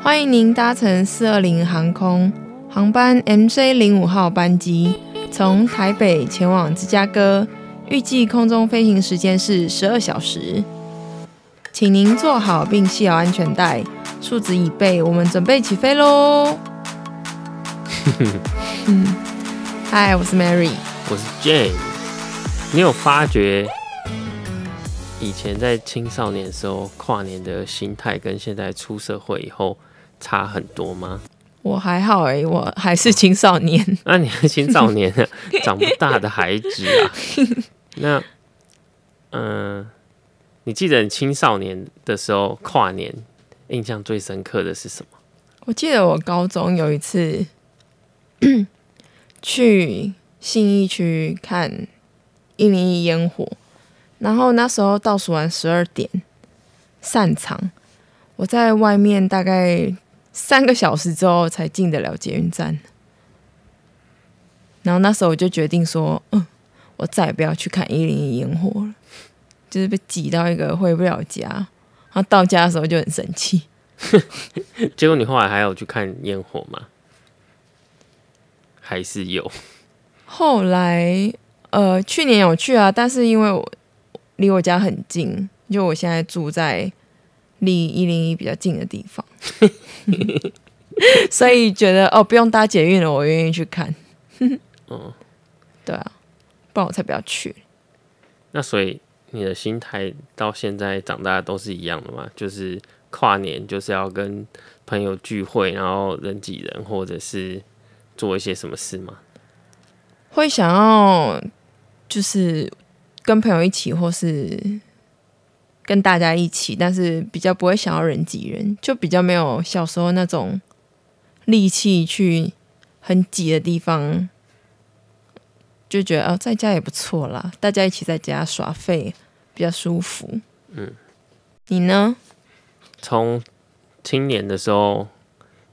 欢迎您搭乘四二零航空航班 MJ 零五号班机，从台北前往芝加哥，预计空中飞行时间是十二小时。请您坐好并系好安全带，数值已备，我们准备起飞喽！嗯，嗨，我是 Mary，我是 Jane。你有发觉以前在青少年的时候跨年的心态，跟现在出社会以后差很多吗？我还好哎，我还是青少年。那你是青少年，长不大的孩子啊。那，嗯，你记得你青少年的时候跨年印象最深刻的是什么？我记得我高中有一次 去信义区看一零一烟火，然后那时候倒数完十二点散场，我在外面大概三个小时之后才进得了捷运站，然后那时候我就决定说，嗯，我再也不要去看一零一烟火了，就是被挤到一个回不了家，然后到家的时候就很生气。结果你后来还有去看烟火吗？还是有？后来，呃，去年有去啊，但是因为我离我家很近，就我现在住在离一零一比较近的地方，所以觉得哦，不用搭捷运了，我愿意去看。嗯，对啊，不然我才不要去。那所以你的心态到现在长大都是一样的吗？就是跨年就是要跟朋友聚会，然后人挤人，或者是做一些什么事吗？会想要就是跟朋友一起，或是跟大家一起，但是比较不会想要人挤人，就比较没有小时候那种力气去很挤的地方，就觉得哦，在家也不错啦，大家一起在家耍废比较舒服。嗯，你呢？从青年的时候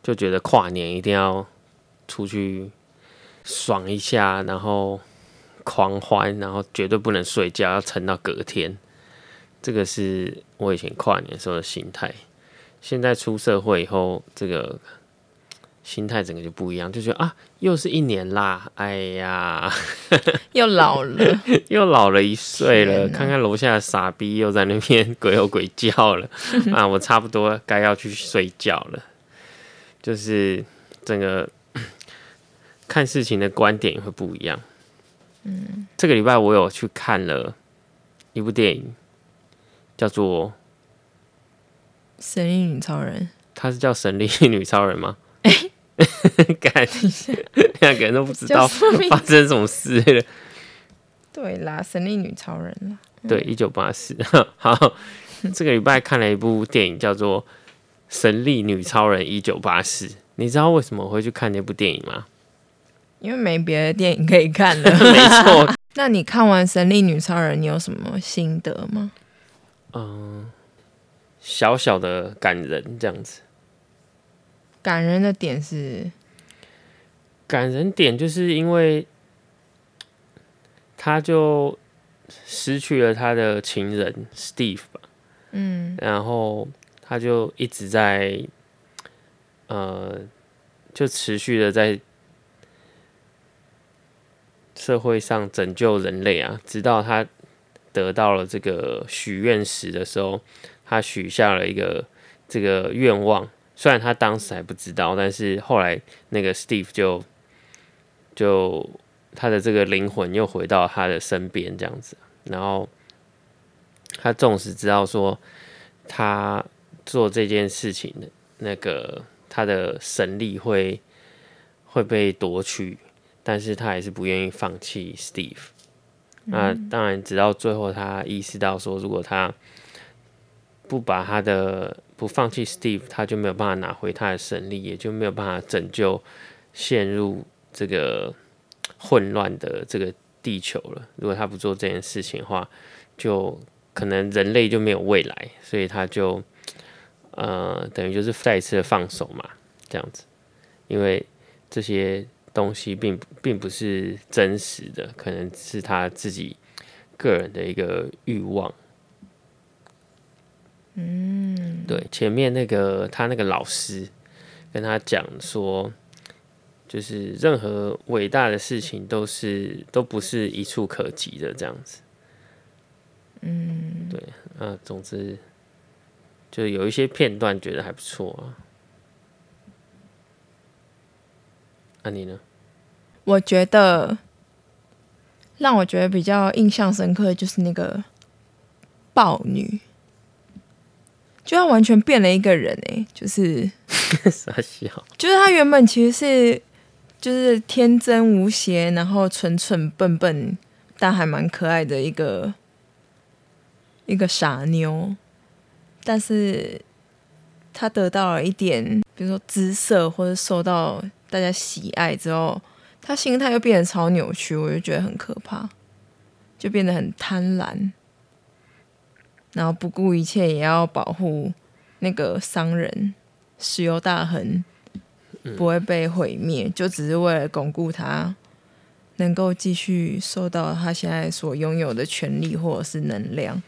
就觉得跨年一定要出去。爽一下，然后狂欢，然后绝对不能睡觉，要撑到隔天。这个是我以前跨年时候的心态。现在出社会以后，这个心态整个就不一样，就觉得啊，又是一年啦，哎呀，又老了，又老了一岁了。看看楼下的傻逼又在那边鬼吼鬼叫了 啊，我差不多该要去睡觉了。就是整个。看事情的观点也会不一样。嗯，这个礼拜我有去看了一部电影，叫做《神力女超人》。她是叫《神力女超人》吗？哎，干，两个人都不知道发生什么事了。对啦，《神力女超人》啦。对，一九八四。好，这个礼拜看了一部电影，叫做《神力女超人一九八四》。你知道为什么我会去看那部电影吗？因为没别的电影可以看了，没错。那你看完《神力女超人》，你有什么心得吗？嗯，小小的感人这样子。感人的点是，感人点就是因为他就失去了他的情人 Steve 吧，嗯，然后他就一直在，呃，就持续的在。社会上拯救人类啊！直到他得到了这个许愿石的时候，他许下了一个这个愿望。虽然他当时还不知道，但是后来那个 Steve 就就他的这个灵魂又回到他的身边，这样子。然后他纵使知道说他做这件事情的那个他的神力会会被夺取。但是他还是不愿意放弃 Steve。那当然，直到最后，他意识到说，如果他不把他的不放弃 Steve，他就没有办法拿回他的胜利，也就没有办法拯救陷入这个混乱的这个地球了。如果他不做这件事情的话，就可能人类就没有未来。所以他就呃，等于就是再一次的放手嘛，这样子，因为这些。东西并并不是真实的，可能是他自己个人的一个欲望。嗯，对，前面那个他那个老师跟他讲说，就是任何伟大的事情都是都不是一触可及的这样子。嗯，对，啊，总之就有一些片段觉得还不错啊。那、你呢？我觉得让我觉得比较印象深刻的就是那个豹女，就她完全变了一个人哎、就是 傻笑。就是她原本其实是就是天真无邪，然后蠢蠢笨笨，但还蛮可爱的一个一个傻妞，但是她得到了一点，比如说姿色或者受到大家喜爱之后，他心态又变得超扭曲，我就觉得很可怕，就变得很贪婪，然后不顾一切也要保护那个商人石油大亨不会被毁灭，就只是为了巩固他能够继续受到他现在所拥有的权利或者是能量。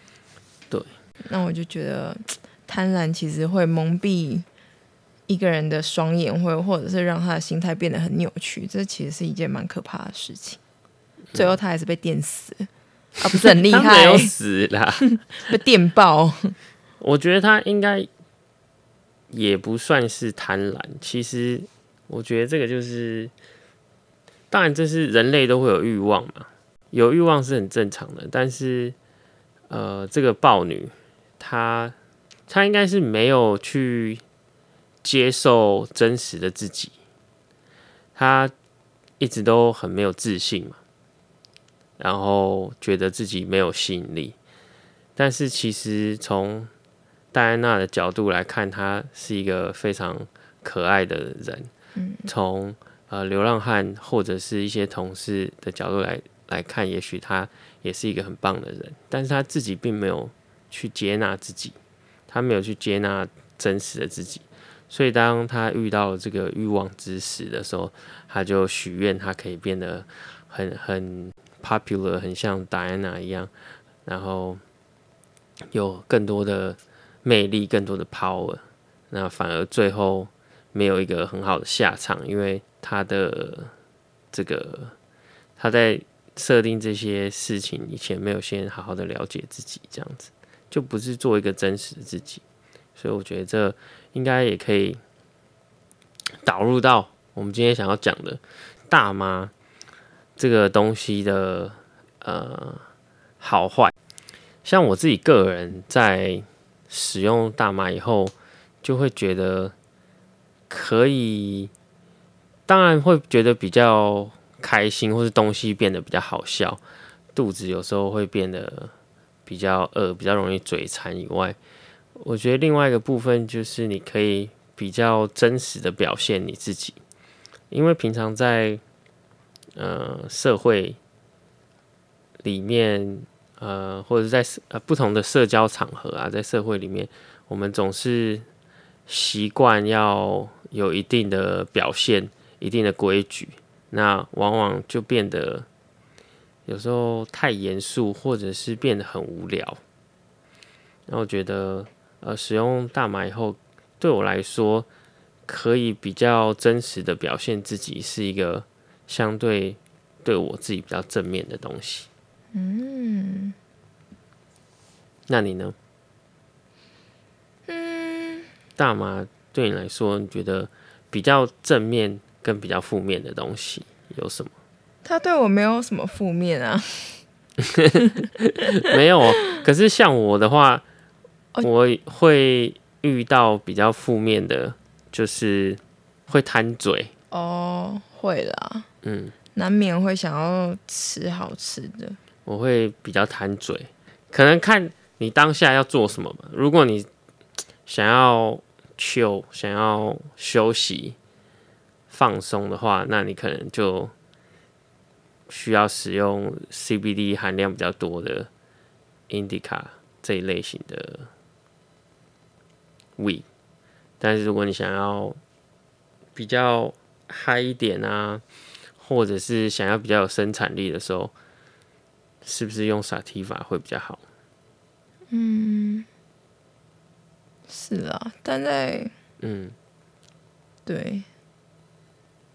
对，那我就觉得贪婪其实会蒙蔽一个人的双眼，或或者是让他的心态变得很扭曲，这其实是一件蛮可怕的事情。最后他还是被电死了，啊，不是很厉害没有，死啦。被电爆。我觉得他应该也不算是贪婪。其实，我觉得这个就是，当然这是人类都会有欲望嘛，有欲望是很正常的。但是，呃，这个豹女她她应该是没有去接受真实的自己，他一直都很没有自信嘛，然后觉得自己没有吸引力。但是其实从戴安娜的角度来看，她是一个非常可爱的人。从呃流浪汉或者是一些同事的角度来来看，也许他也是一个很棒的人，但是他自己并没有去接纳自己，他没有去接纳真实的自己。所以当他遇到这个欲望之时的时候，他就许愿他可以变得很很 popular，很像戴安娜一样，然后有更多的魅力、更多的 power。那反而最后没有一个很好的下场，因为他的这个他在设定这些事情以前没有先好好的了解自己，这样子就不是做一个真实的自己。所以我觉得这应该也可以导入到我们今天想要讲的大妈这个东西的呃好坏。像我自己个人在使用大麻以后，就会觉得可以，当然会觉得比较开心，或是东西变得比较好笑，肚子有时候会变得比较饿，比较容易嘴馋以外，我觉得另外一个部分就是你可以比较真实的表现你自己，因为平常在呃社会里面。呃，或者在呃不同的社交场合啊，在社会里面，我们总是习惯要有一定的表现、一定的规矩，那往往就变得有时候太严肃，或者是变得很无聊。那我觉得，呃，使用大麻以后，对我来说，可以比较真实的表现自己，是一个相对对我自己比较正面的东西。嗯那你呢？嗯，大麻对你来说，你觉得比较正面跟比较负面的东西有什么？他对我没有什么负面啊。没有哦，可是像我的话，哦我会遇到比较负面的，就是会贪嘴。哦，会啦，嗯，难免会想要吃好吃的。我会比较贪嘴，可能看你当下要做什么吧。如果你想要 chill，想要休息、放松的话，那你可能就需要使用 CBD 含量比较多的 Indica 这一类型的 weed。但是如果你想要比较嗨一点啊，或者是想要比较有生产力的时候，是不是用萨提法会比较好？嗯，是啊，但在嗯，对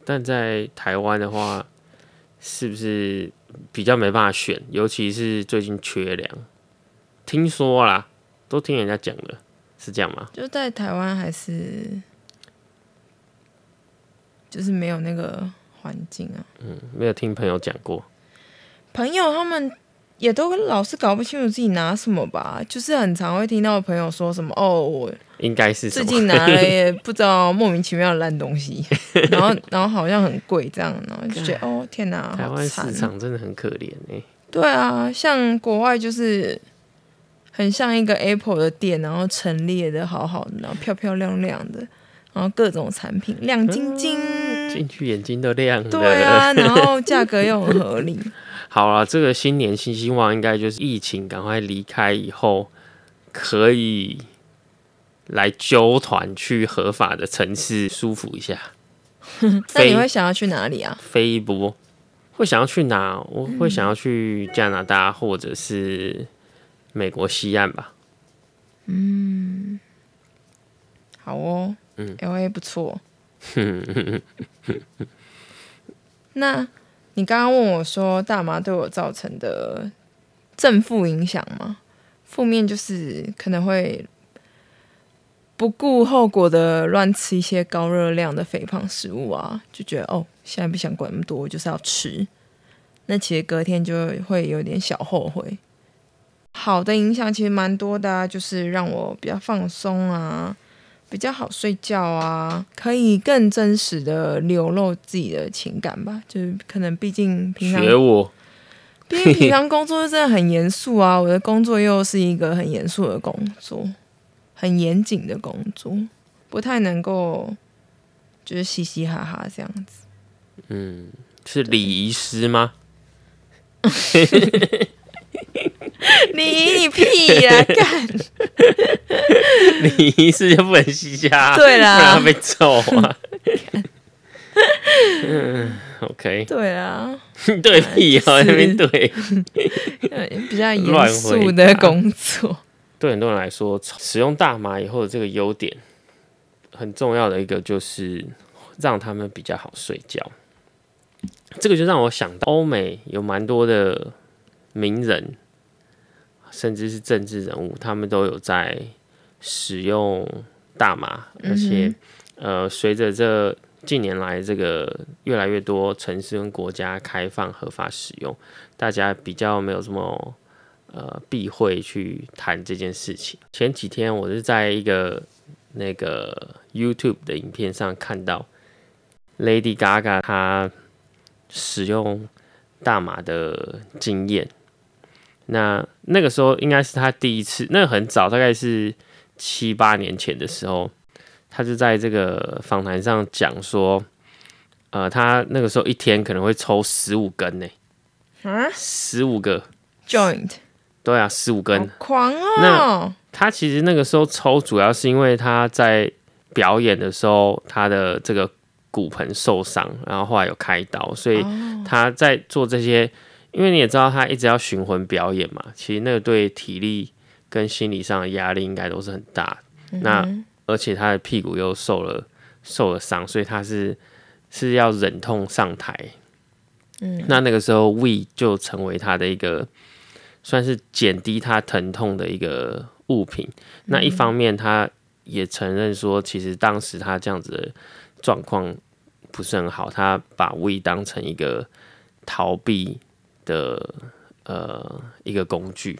但在台湾的话，是不是比较没办法选？尤其是最近缺粮，听说啦，都听人家讲的，是这样吗？就在台湾还是就是没有那个环境啊。嗯，没有听朋友讲过。朋友他们也都老是搞不清楚自己拿什么吧，就是很常会听到朋友说什么哦，我应该是？最近拿了也 不知道莫名其妙的烂东西，然后然后好像很贵这样，然后就觉得 哦天哪，台湾市场真的很可怜哎、对啊，像国外就是很像一个 Apple 的店，然后陈列的好好的，然后漂漂亮亮的，然后各种产品亮晶晶。进去眼睛都亮了。对啊，然后价格又很合理。好了，这个新年新希望应该就是疫情赶快离开以后，可以来揪团去合法的城市舒服一下。那你会想要去哪里啊？飞一波，会想要去哪？我会想要去加拿大或者是美国西岸吧。嗯好哦，嗯，L A 不错。那你刚刚问我说大麻对我造成的正负影响吗？负面就是可能会不顾后果的乱吃一些高热量的肥胖食物啊，就觉得哦，现在不想管那么多，我就是要吃。那其实隔天就会有点小后悔。好的影响其实蛮多的、啊，就是让我比较放松啊，比较好睡觉啊，可以更真实的流露自己的情感吧。就是可能毕竟平常学我，毕竟平常工作真的很严肃啊，我的工作又是一个很严肃的工作，很严谨的工作，不太能够就是嘻嘻哈哈这样子。嗯，是礼仪师吗？你你屁呀、干！你一次就不能吸下，对啦不然会被揍啊。嗯，OK，对啊，对屁哦，那边对。呃比较严乱肃的工作。对很多人来说，使用大麻以后的这个优点，很重要的一个就是让他们比较好睡觉。这个就让我想到，欧美有蛮多的名人，甚至是政治人物，他们都有在使用大麻，而且、呃，随着这近年来这个越来越多城市跟国家开放合法使用，大家比较没有这么呃避讳去谈这件事情。前几天我是在一个那个 YouTube 的影片上看到 Lady Gaga 她使用大麻的经验。那那个时候应该是他第一次，那很早，大概是七八年前的时候，他就在这个访谈上讲说，呃，他那个时候一天可能会抽十五根呢，啊？十五个，，joint，对啊，十五根。狂哦！那！他其实那个时候抽，主要是因为他在表演的时候，他的这个骨盆受伤，然后后来有开刀，所以哦。他在做这些，因为你也知道他一直要巡回表演嘛，其实那个对体力跟心理上的压力应该都是很大的。那嗯而且他的屁股又受了受了伤，所以他是是要忍痛上台。嗯那那个时候，We 就成为他的一个算是减低他疼痛的一个物品。那一方面，他也承认说，其实当时他这样子的状况不是很好，他把 We 当成一个逃避的呃一个工具。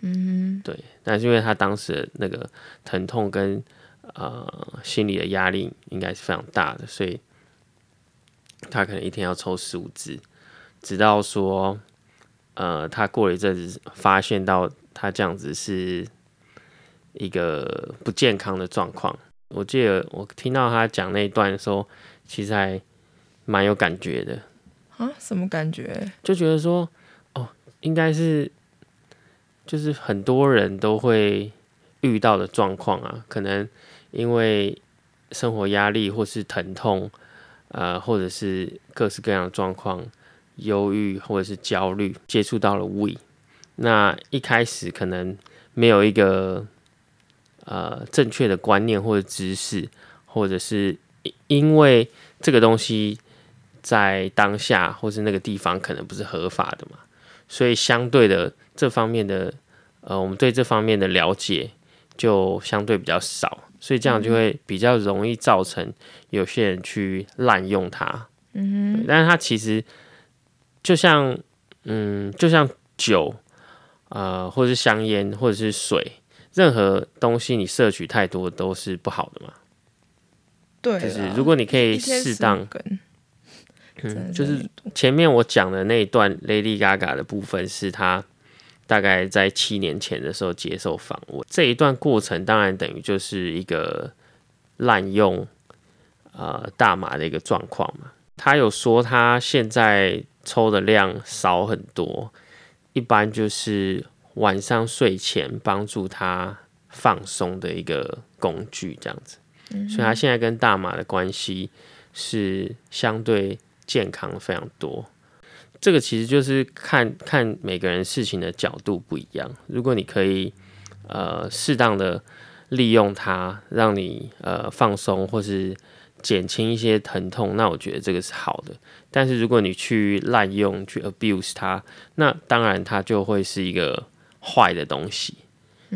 嗯对，但是因为他当时那个疼痛跟呃心理的压力应该是非常大的，所以他可能一天要抽十五支，直到说呃他过了一阵子发现到他这样子是一个不健康的状况。我记得我听到他讲那一段的时候，其实还蛮有感觉的。啊，什么感觉？就觉得说，哦，应该是就是很多人都会遇到的状况啊，可能因为生活压力或是疼痛，呃，或者是各式各样的状况，忧郁或者是焦虑，接触到了 We，那一开始可能没有一个呃正确的观念或者知识，或者是因为这个东西在当下或是那个地方可能不是合法的嘛，所以相对的这方面的呃，我们对这方面的了解就相对比较少，所以这样就会比较容易造成有些人去滥用它。嗯哼，但是它其实就像嗯，就像酒。呃，或者是香烟，或者是水，任何东西你摄取太多都是不好的嘛。对，就是如果你可以适当，嗯，就是前面我讲的那一段 Lady Gaga 的部分，是她大概在七年前的时候接受访问，这一段过程当然等于就是一个滥用呃大麻的一个状况嘛。他有说他现在抽的量少很多。一般就是晚上睡前帮助他放松的一个工具，这样子。所以他现在跟大麻的关系是相对健康非常多。这个其实就是看看每个人事情的角度不一样。如果你可以呃适当的利用它，让你呃放松或是。减轻一些疼痛，那我觉得这个是好的。但是如果你去滥用、去 abuse 它，那当然它就会是一个坏的东西。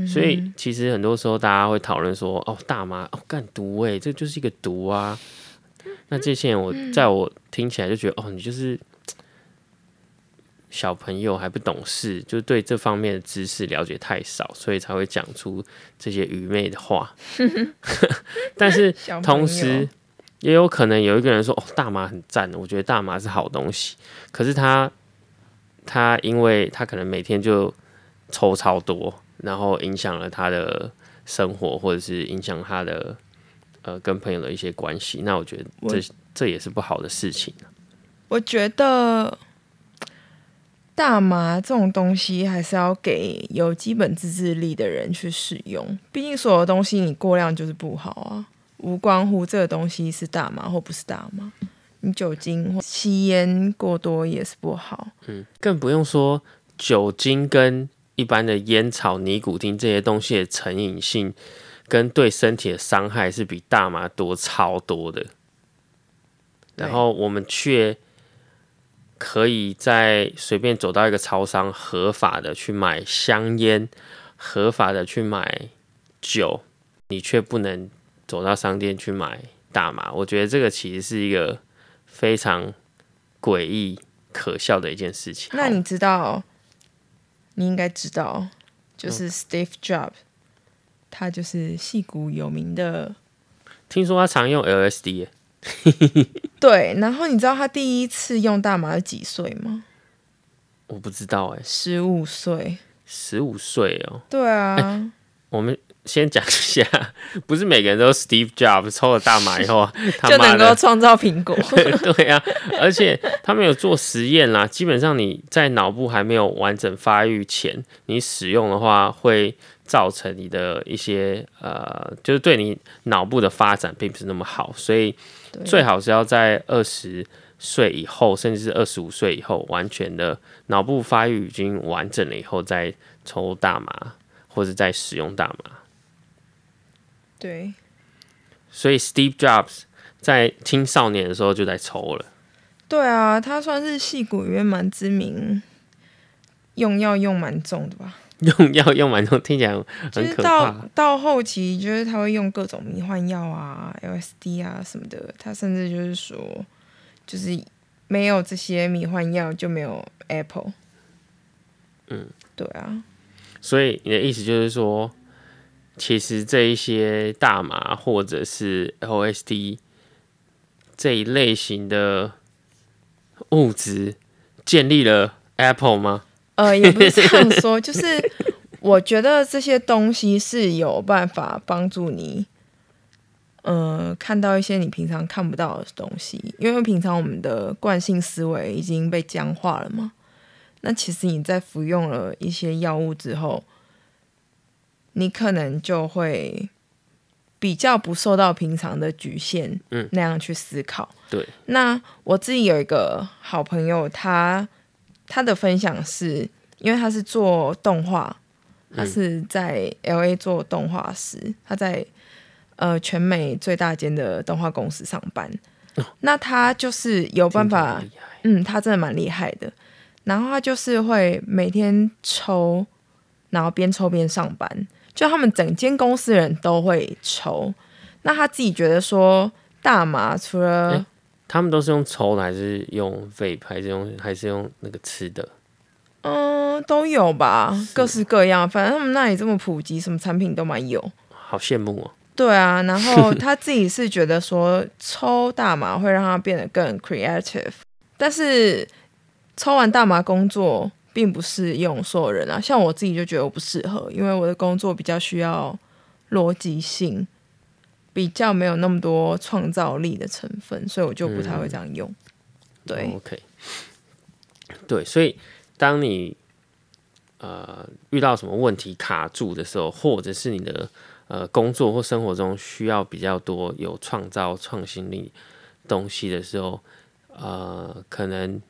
所以其实很多时候大家会讨论说：“哦，大麻哦，干毒诶，这就是一个毒啊。”那这些人我在我听起来就觉得：“哦，你就是小朋友还不懂事，就对这方面的知识了解太少，所以才会讲出这些愚昧的话。”但是同时。也有可能有一个人说：“哦，大麻很赞，我觉得大麻是好东西。”可是他他因为他可能每天就抽超多，然后影响了他的生活，或者是影响他的呃跟朋友的一些关系。那我觉得这这也是不好的事情。我觉得大麻这种东西还是要给有基本自制力的人去使用，毕竟所有东西你过量就是不好啊。无关乎这个东西是大麻或不是大麻，你酒精或吸烟过多也是不好。嗯，更不用说酒精跟一般的烟草、尼古丁这些东西的成瘾性，跟对身体的伤害是比大麻多超多的。然后我们却可以在随便走到一个超商，合法的去买香烟，合法的去买酒，你却不能。走到商店去买大麻，我觉得这个其实是一个非常诡异、可笑的一件事情。那你知道？你应该知道，就是 Steve Jobs，他就是戏骨有名的。听说他常用 LSD。对，然后你知道他第一次用大麻是几岁吗？我不知道哎，十五岁。十五岁哦。对啊。我们。先讲一下，不是每个人都 Steve Jobs 抽了大麻以后 就能够创造苹果。对啊，而且他们有做实验啦。基本上你在脑部还没有完整发育前，你使用的话，会造成你的一些呃，就是对你脑部的发展并不是那么好。所以最好是要在二十岁以后，甚至是二十五岁以后，完全的脑部发育已经完整了以后，再抽大麻或者再使用大麻。对，所以 Steve Jobs 在青少年的时候就在抽了。对啊，他算是戏骨里面蛮知名，用药用蛮重的吧？用 药用完之后，听起来很可怕。到到后期，就是他会用各种迷幻药啊、LSD 啊什么的。他甚至就是说，就是没有这些迷幻药就没有 Apple。嗯，对啊。所以你的意思就是说？其实这一些大麻或者是 LSD 这一类型的物质建立了 Apple 吗？呃，也不是这样说，就是我觉得这些东西是有办法帮助你，呃，看到一些你平常看不到的东西，因为平常我们的惯性思维已经被僵化了嘛。那其实你在服用了一些药物之后。你可能就会比较不受到平常的局限，嗯，那样去思考。对，那我自己有一个好朋友，他他的分享是，因为他是做动画，他是在 L A 做动画师，他在呃全美最大间的动画公司上班。那他就是有办法，嗯，他真的蛮厉害的。然后他就是会每天抽，然后边抽边上班，就他们整间公司人都会抽。那他自己觉得说，大麻除了他们都是用抽的，还是用 vape，还是用还是用那个吃的？嗯，都有吧，各式各样。反正他们那里这么普及，什么产品都蛮有。好羡慕哦。对啊，然后 他自己是觉得说，抽大麻会让他变得更 creative，但是抽完大麻工作并不适用所有人啊。像我自己就觉得我不适合，因为我的工作比较需要逻辑性，比较没有那么多创造力的成分，所以我就不太会这样用。对，OK，对，所以当你呃遇到什么问题卡住的时候，或者是你的呃，工作或生活中需要比较多有创造创新力东西的时候，呃，可能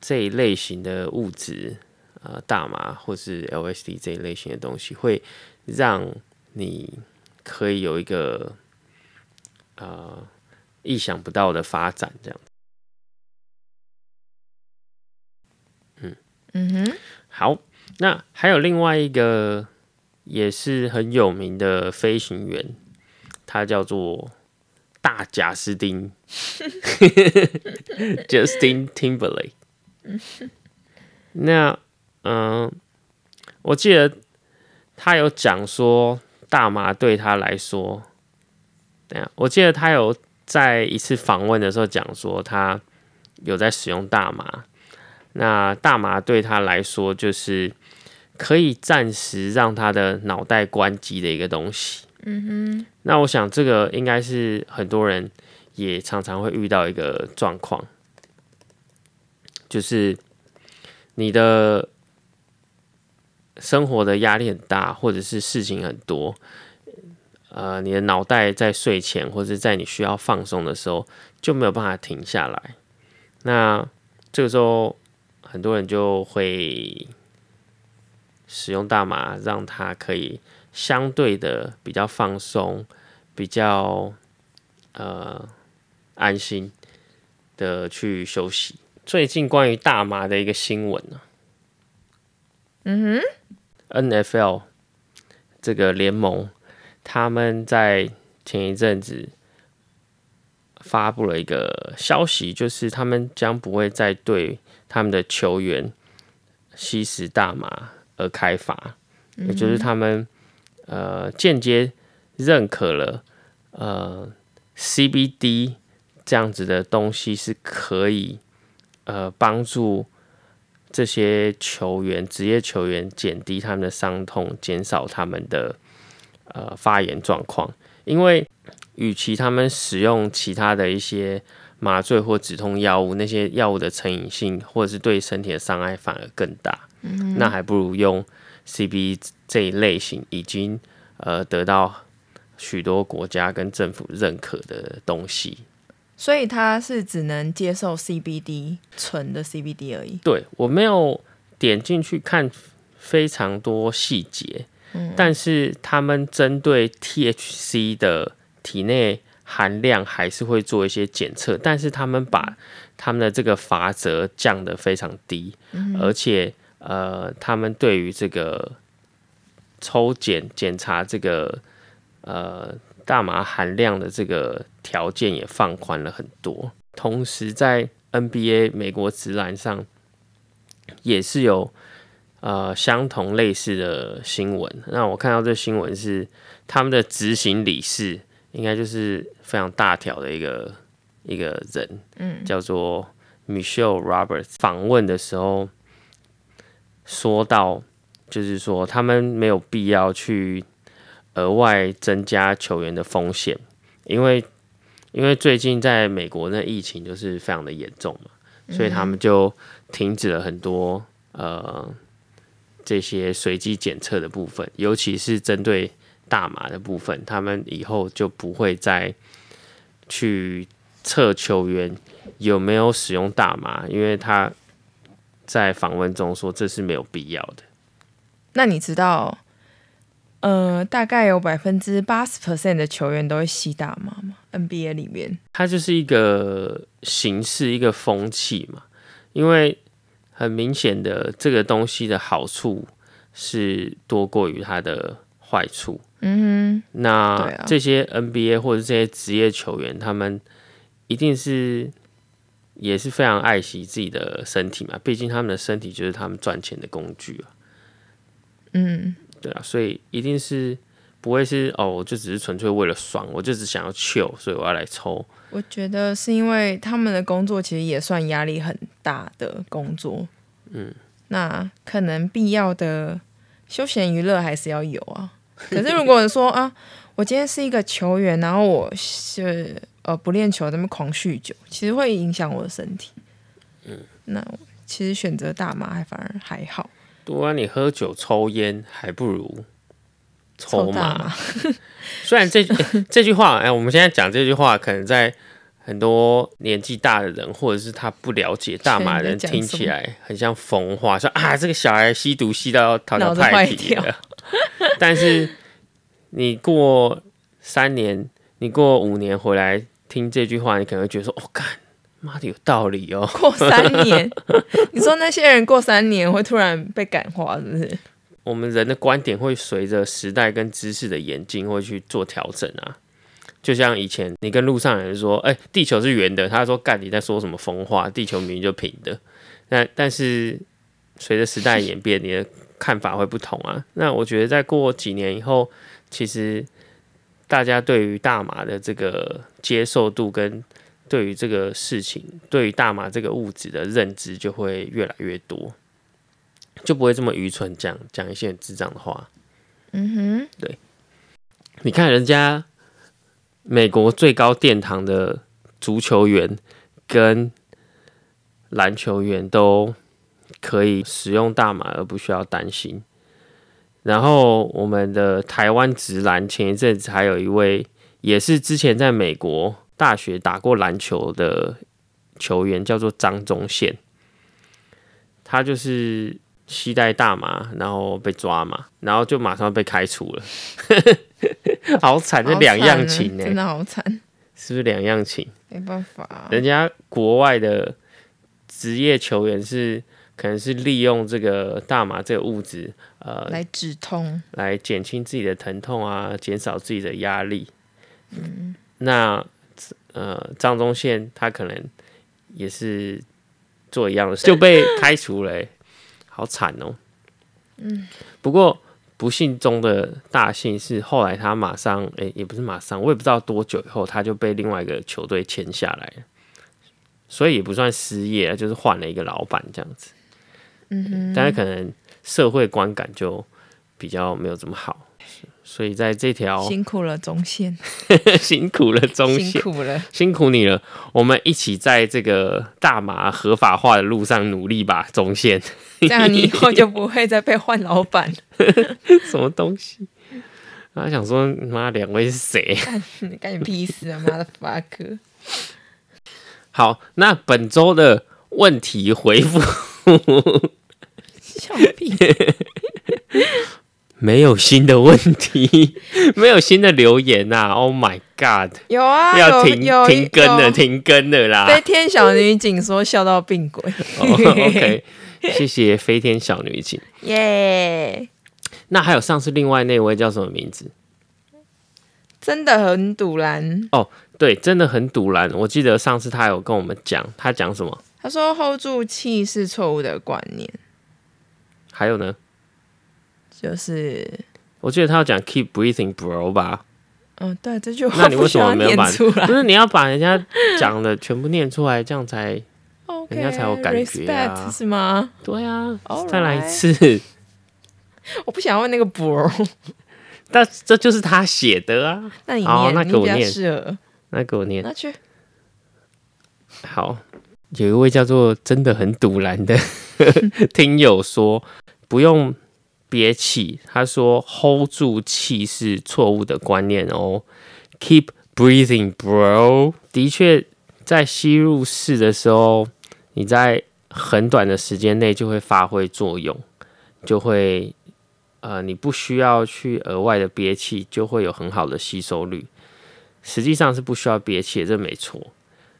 这一类型的物质，呃，大麻或是 LSD 这一类型的东西，会让你可以有一个呃意想不到的发展，这样。嗯嗯哼，好，那还有另外一个。也是很有名的飞行员，他叫做大贾斯汀，Justin Timberlake。那嗯，我记得他有讲说大麻对他来说，等下，我记得他有在一次访问的时候讲说，他有在使用大麻。那大麻对他来说就是。可以暂时让他的脑袋关机的一个东西。嗯哼，那我想这个应该是很多人也常常会遇到一个状况，就是你的生活的压力很大，或者是事情很多，呃，你的脑袋在睡前或者在你需要放松的时候就没有办法停下来。那这个时候，很多人就会。使用大麻，让他可以相对的比较放松，比较呃安心的去休息。最近关于大麻的一个新闻呢，嗯哼，NFL 这个联盟他们在前一阵子发布了一个消息，就是他们将不会再对他们的球员吸食大麻。而开发，也就是他们呃间接认可了呃 CBD 这样子的东西是可以呃帮助这些球员职业球员减低他们的伤痛，减少他们的呃发炎状况。因为与其他们使用其他的一些麻醉或止痛药物，那些药物的成瘾性或者是对身体的伤害反而更大。那还不如用 CB 这一类型已经呃得到许多国家跟政府认可的东西，所以他是只能接受 CBD 纯的 CBD 而已。对我没有点进去看非常多细节，嗯，但是他们针对 THC 的体内含量还是会做一些检测，但是他们把他们的这个罚则降得非常低，而且。呃，他们对于这个抽检检查这个呃大麻含量的这个条件也放宽了很多。同时，在 NBA 美国职篮上也是有呃相同类似的新闻。那我看到这新闻是他们的执行理事，应该就是非常大条的一个一个人，嗯，叫做 Michelle Roberts。访问的时候。说到，就是说他们没有必要去额外增加球员的风险，因为因为最近在美国那疫情就是非常的严重嘛，所以他们就停止了很多呃这些随机检测的部分，尤其是针对大麻的部分，他们以后就不会再去测球员有没有使用大麻，因为他。在访问中说这是没有必要的。那你知道，呃，大概有百分之八十 percent 的球员都会吸大麻嘛？NBA 里面，它就是一个形式，一个风气嘛。因为很明显的，这个东西的好处是多过于它的坏处。嗯哼那啊这些 NBA 或者这些职业球员，他们一定是也是非常爱惜自己的身体嘛，毕竟他们的身体就是他们赚钱的工具啊。嗯，对啊，所以一定是不会是哦，我就只是纯粹为了爽，我就只想要 chill，所以我要来抽。我觉得是因为他们的工作其实也算压力很大的工作，嗯，那可能必要的休闲娱乐还是要有啊。可是如果说啊，我今天是一个球员，然后我是呃不练球，那么狂酗酒，其实会影响我的身体。嗯，那其实选择大麻还反而还好，对啊，你喝酒抽烟还不如抽嘛。抽。虽然这、欸这句话，哎、我们现在讲这句话，可能在很多年纪大的人，或者是他不了解大麻的人，听起来很像疯话，说啊，这个小孩吸毒吸到掏到 脑子坏掉皮了。但是你过三年，你过五年回来听这句话，你可能会觉得说，哦，干妈的有道理哦。过三年，你说那些人过三年会突然被感化，是不是？我们人的观点会随着时代跟知识的演进会去做调整啊。就像以前你跟路上人说：“哎、地球是圆的。”他说：“干，你在说什么疯话？地球明明就平的。”那但是随着时代演变，你的看法会不同啊。那我觉得再过几年以后，其实大家对于大麻的这个接受度跟对于这个事情，对于大麻这个物质的认知就会越来越多。就不会这么愚蠢讲讲一些很智障的话。嗯哼，对你看人家美国最高殿堂的足球员跟篮球员都可以使用大麻而不需要担心。然后我们的台湾直男前一阵子还有一位也是之前在美国大学打过篮球的球员，叫做张宗宪，他就是携带大麻，然后被抓嘛，然后就马上被开除了，好惨，哼，这两样情呢、真的好惨，是不是两样情？没办法啊、人家国外的职业球员是可能是利用这个大麻这个物质，呃，来止痛。来减轻自己的疼痛啊，减少自己的压力。嗯，那呃，张宗宪他可能也是做一样的事，就被开除了欸、好惨哦、嗯，不过不幸中的大幸是，后来他马上，哎、也不是马上，我也不知道多久以后，他就被另外一个球队签下来了，所以也不算失业，就是换了一个老板这样子。嗯哼，但是可能社会观感就比较没有这么好，所以在这条辛苦了中线，辛苦了中辛线，苦了。辛苦你了，我们一起在这个大麻合法化的路上努力吧，中线。这样你以后就不会再被换老板。什么东西？他想说，妈，两位是谁？干干你屁事啊！妈的 fuck！好，那本周的问题回复 笑屁！没有新的问题，没有新的留言呐、Oh my god！有啊，要停有停更了，停更了啦。飞天小女警说笑到病鬼，哦 OK，谢谢飞天小女警。耶！那还有上次另外那位叫什么名字？真的很堵然。对，真的很堵然。我记得上次他有跟我们讲，他讲什么？他说 hold 住气是错误的观念，还有呢？就是我记得他要讲 keep breathing, bro 吧？嗯，对，这句话那你为什么没有把？不是你要把人家讲的全部念出来，这样才？OK，人家才有感觉啊 respect 是吗？对啊再来一次。我不想问那个 bro，但这就是他写的啊。那你念，那给我念。那给我念那去好。有一位叫做真的很堵然的 听友说，不用憋气。他说 hold 住气是错误的观念哦，keep breathing, bro。的确，在吸入式的时候，你在很短的时间内就会发挥作用，就会呃，你不需要去额外的憋气，就会有很好的吸收率。实际上是不需要憋气，这没错。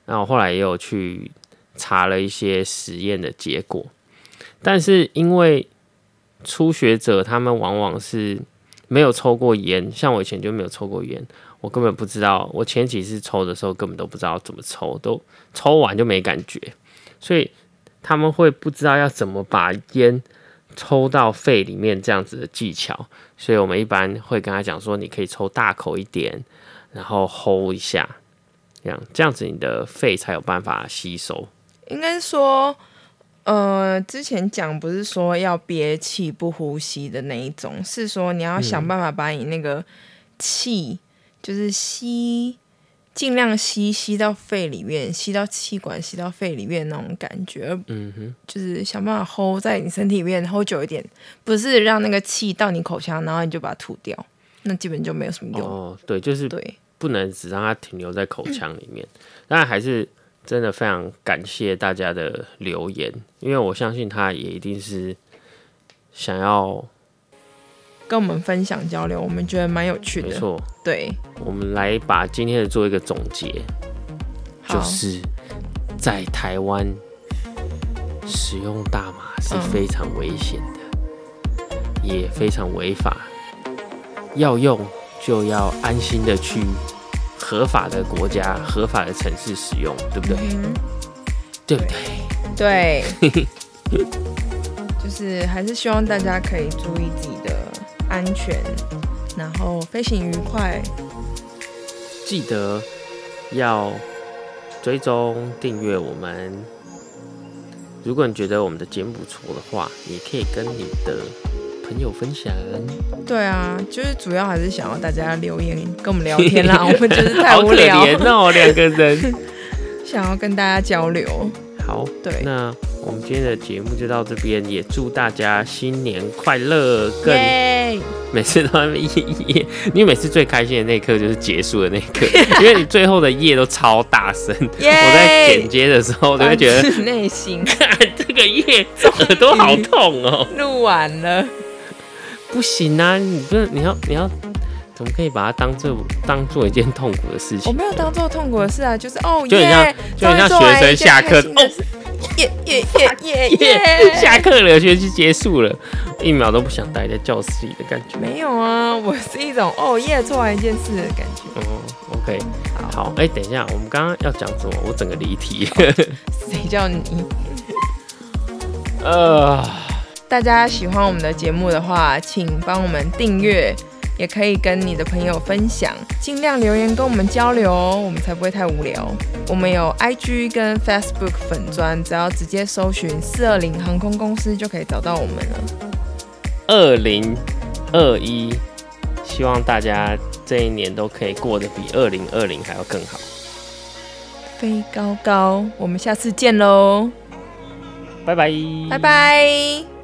那我后来也有去查了一些实验的结果，但是因为初学者他们往往是没有抽过烟，像我以前就没有抽过烟，我根本不知道。我前几次抽的时候根本都不知道怎么抽，都抽完就没感觉，所以他们会不知道要怎么把烟抽到肺里面这样子的技巧。所以我们一般会跟他讲说，你可以抽大口一点，然后 hold 一下。这样，这样子你的肺才有办法吸收。应该说，呃，之前讲不是说要憋气不呼吸的那一种，是说你要想办法把你那个气，就是吸，尽量吸吸到肺里面，吸到气管，吸到肺里面那种感觉。嗯哼，就是想办法 hold 在你身体里面 hold 久一点，不是让那个气到你口腔，然后你就把它吐掉，那基本就没有什么用。哦，对，就是对。不能只让它停留在口腔里面，当然还是真的非常感谢大家的留言，因为我相信他也一定是想要跟我们分享交流，我们觉得蛮有趣的。没错，对，我们来把今天的做一个总结，就是在台湾使用大麻是非常危险的，也非常违法，要用。就要安心的去合法的国家、合法的城市使用，对不对？对不对？对，就是还是希望大家可以注意自己的安全，然后飞行愉快。记得要追踪订阅我们。如果你觉得我们的节目不错的话，也可以跟你的。朋友分享，对啊，就是主要还是想要大家留言跟我们聊天啦，我们就是太无聊。哦，两个人。想要跟大家交流。好，对，那我们今天的节目就到这边，也祝大家新年快乐！更每次都耶耶，你每次最开心的那一刻就是结束的那一刻，因为你最后的夜都超大声，我在剪接的时候都会觉得内心。看这个夜耳朵好痛哦，录完了。不行啊！你不是你要你要怎么可以把它当做当做一件痛苦的事情？我没有当做痛苦的事啊，就是哦就像，就很像学生下课哦耶耶耶耶耶，下课了，学期结束了，一秒都不想待在教室里的感觉。没有啊，我是一种哦耶做完一件事的感觉。哦，OK，好，哎，等一下，我们刚刚要讲什么？我整个离题。谁叫你？呃。大家喜欢我们的节目的话，请帮我们订阅，也可以跟你的朋友分享，尽量留言跟我们交流，我们才不会太无聊。我们有 IG 跟 Facebook 粉砖，只要直接搜寻四二零航空公司就可以找到我们了。二零二一，希望大家这一年都可以过得比二零二零还要更好。飞高高，我们下次见喽！拜拜，拜拜。